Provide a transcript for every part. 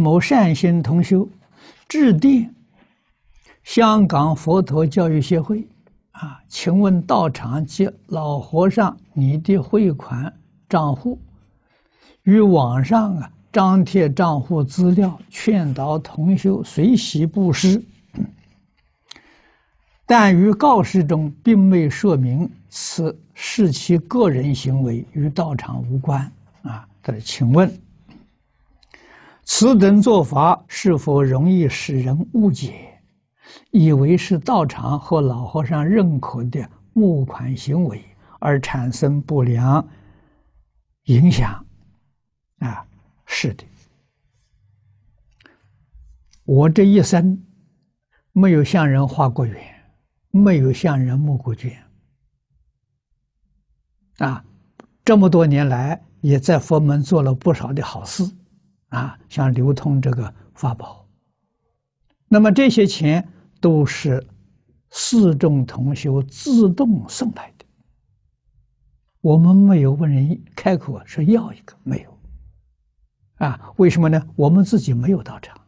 某善心同修致电香港佛陀教育协会啊，请问道场及老和尚，你的汇款账户与网上啊张贴账户资料，劝导同修随喜布施，但于告示中并未说明此是其个人行为，与道场无关啊。他说，请问。此等做法是否容易使人误解，以为是道场和老和尚认可的募款行为，而产生不良影响？啊，是的，我这一生没有向人画过缘，没有向人募过捐。啊，这么多年来也在佛门做了不少的好事。啊，像流通这个法宝，那么这些钱都是四众同修自动送来的，我们没有问人开口说要一个，没有。啊，为什么呢？我们自己没有道场。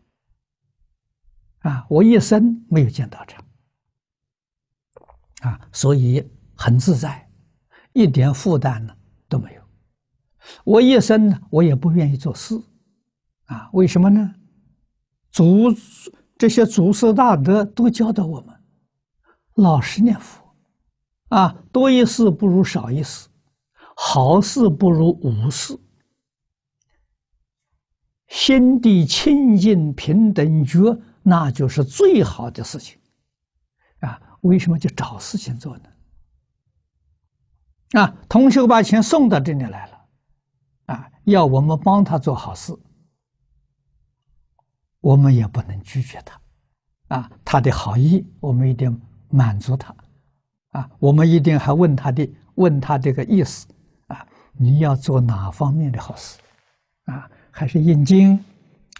啊，我一生没有见道场。啊，所以很自在，一点负担呢都没有。我一生呢，我也不愿意做事。啊，为什么呢？祖这些祖师大德都教导我们，老实念佛，啊，多一事不如少一事，好事不如无事，心地清净平等觉，那就是最好的事情。啊，为什么就找事情做呢？啊，同学把钱送到这里来了，啊，要我们帮他做好事。我们也不能拒绝他，啊，他的好意，我们一定满足他，啊，我们一定还问他的，问他这个意思，啊，你要做哪方面的好事，啊，还是印经，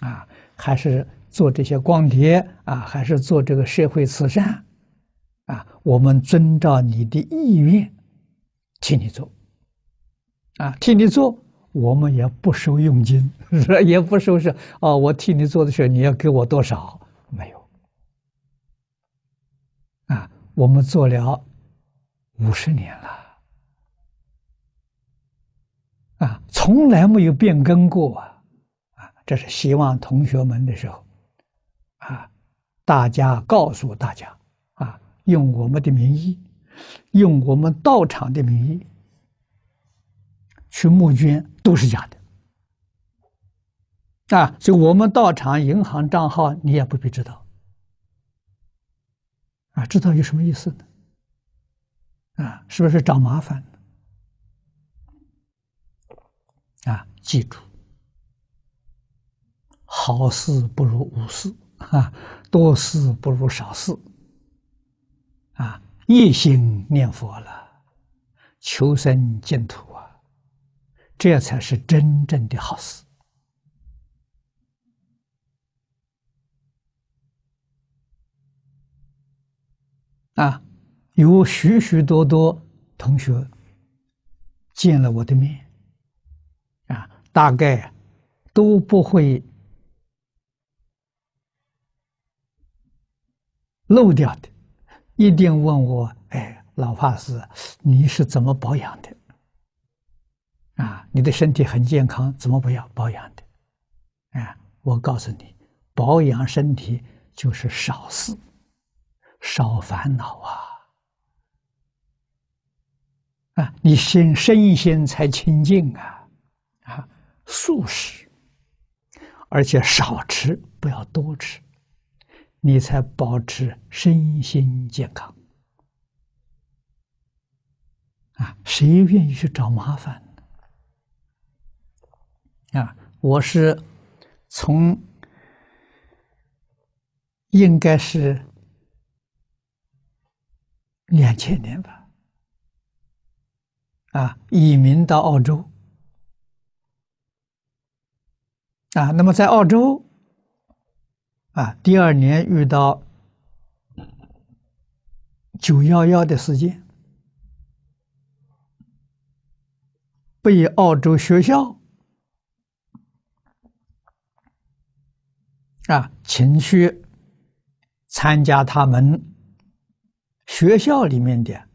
啊，还是做这些光碟，啊，还是做这个社会慈善，啊，我们遵照你的意愿，替你做，啊，替你做。我们也不收佣金，也不收是哦，我替你做的事，你要给我多少？没有。啊，我们做了五十年了，啊，从来没有变更过啊，啊，这是希望同学们的时候，啊，大家告诉大家，啊，用我们的名义，用我们道场的名义。去募捐都是假的，啊！所以我们道场银行账号你也不必知道，啊，知道有什么意思呢？啊，是不是找麻烦？啊，记住，好事不如无事，啊，多事不如少事，啊，一心念佛了，求生净土。这才是真正的好事啊！有许许多多同学见了我的面啊，大概都不会漏掉的，一定问我：“哎，老法师，你是怎么保养的？”啊，你的身体很健康，怎么不要保养的？啊，我告诉你，保养身体就是少事，少烦恼啊！啊，你心身心才清净啊！啊，素食，而且少吃，不要多吃，你才保持身心健康。啊，谁愿意去找麻烦？啊，我是从应该是两千年吧，啊，移民到澳洲，啊，那么在澳洲，啊，第二年遇到九幺幺的事件，被澳洲学校。啊，请去参加他们学校里面的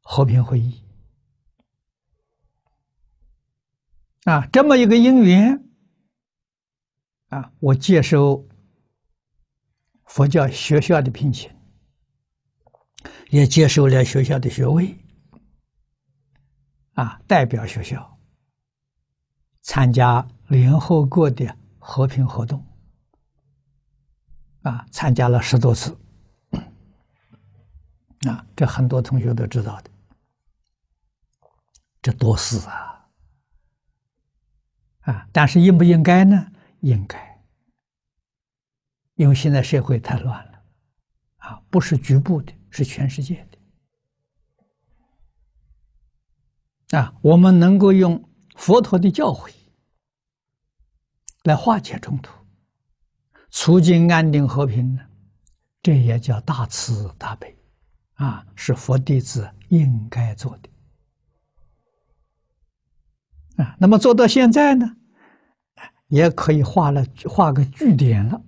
和平会议。啊，这么一个因缘，啊，我接受佛教学校的聘请，也接受了学校的学位，啊，代表学校参加联合国的和平活动，啊，参加了十多次，啊，这很多同学都知道的，这多事啊！啊，但是应不应该呢？应该，因为现在社会太乱了，啊，不是局部的，是全世界的。啊，我们能够用佛陀的教诲来化解冲突，促进安定和平呢，这也叫大慈大悲，啊，是佛弟子应该做的。啊，那么做到现在呢，也可以画了画个句点了，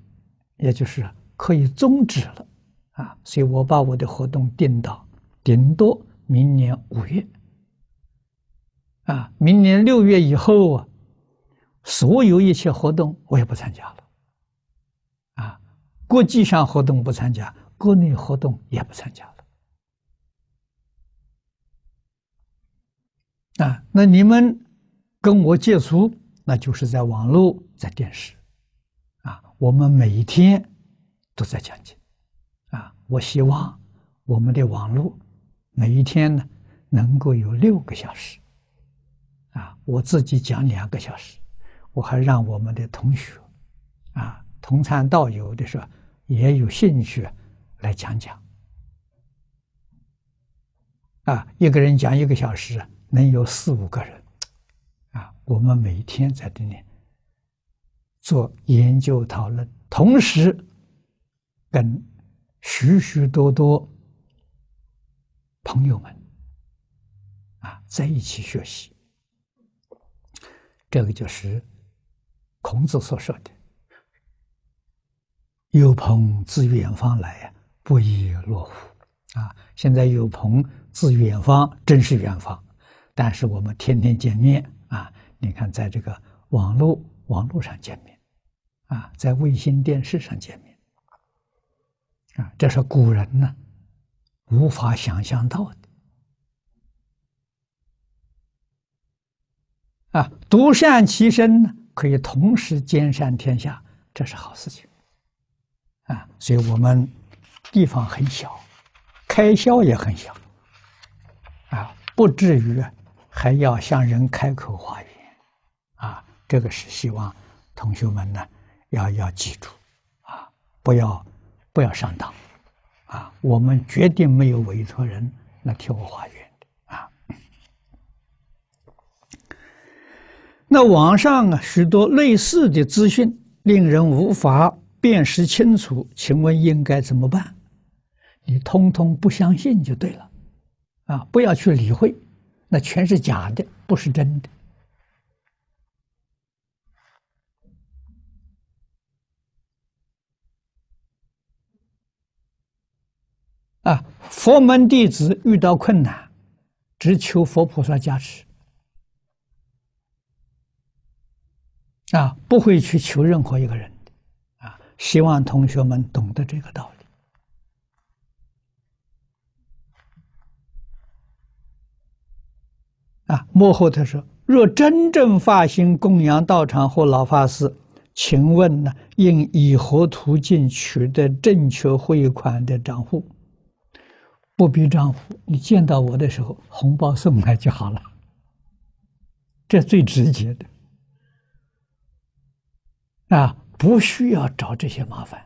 也就是可以终止了，啊，所以我把我的活动定到顶多明年五月，啊，明年六月以后啊，所有一切活动我也不参加了，啊，国际上活动不参加，国内活动也不参加了，啊，那你们。跟我接触，那就是在网络、在电视，啊，我们每一天都在讲解，啊，我希望我们的网络每一天呢能够有六个小时，啊，我自己讲两个小时，我还让我们的同学，啊，同参道友的时候也有兴趣来讲讲，啊，一个人讲一个小时，能有四五个人啊。我们每天在这里做研究讨论，同时跟许许多多朋友们啊在一起学习。这个就是孔子所说的“有朋自远方来呀，不亦乐乎”。啊，现在有朋自远方，真是远方，但是我们天天见面啊。你看，在这个网络网络上见面，啊，在卫星电视上见面，啊，这是古人呢无法想象到的，啊，独善其身呢，可以同时兼善天下，这是好事情，啊，所以我们地方很小，开销也很小，啊，不至于还要向人开口化缘。啊这个是希望同学们呢，要要记住，啊，不要不要上当，啊，我们决定没有委托人来替我化缘的啊。那网上啊许多类似的资讯，令人无法辨识清楚，请问应该怎么办？你通通不相信就对了，啊，不要去理会，那全是假的，不是真的。啊，佛门弟子遇到困难，只求佛菩萨加持，啊，不会去求任何一个人的，啊，希望同学们懂得这个道理。啊，末后他说：若真正发心供养道场或老法师，请问呢，应以何途径取得正确汇款的账户？不必账户，你见到我的时候，红包送来就好了，这最直接的啊，不需要找这些麻烦。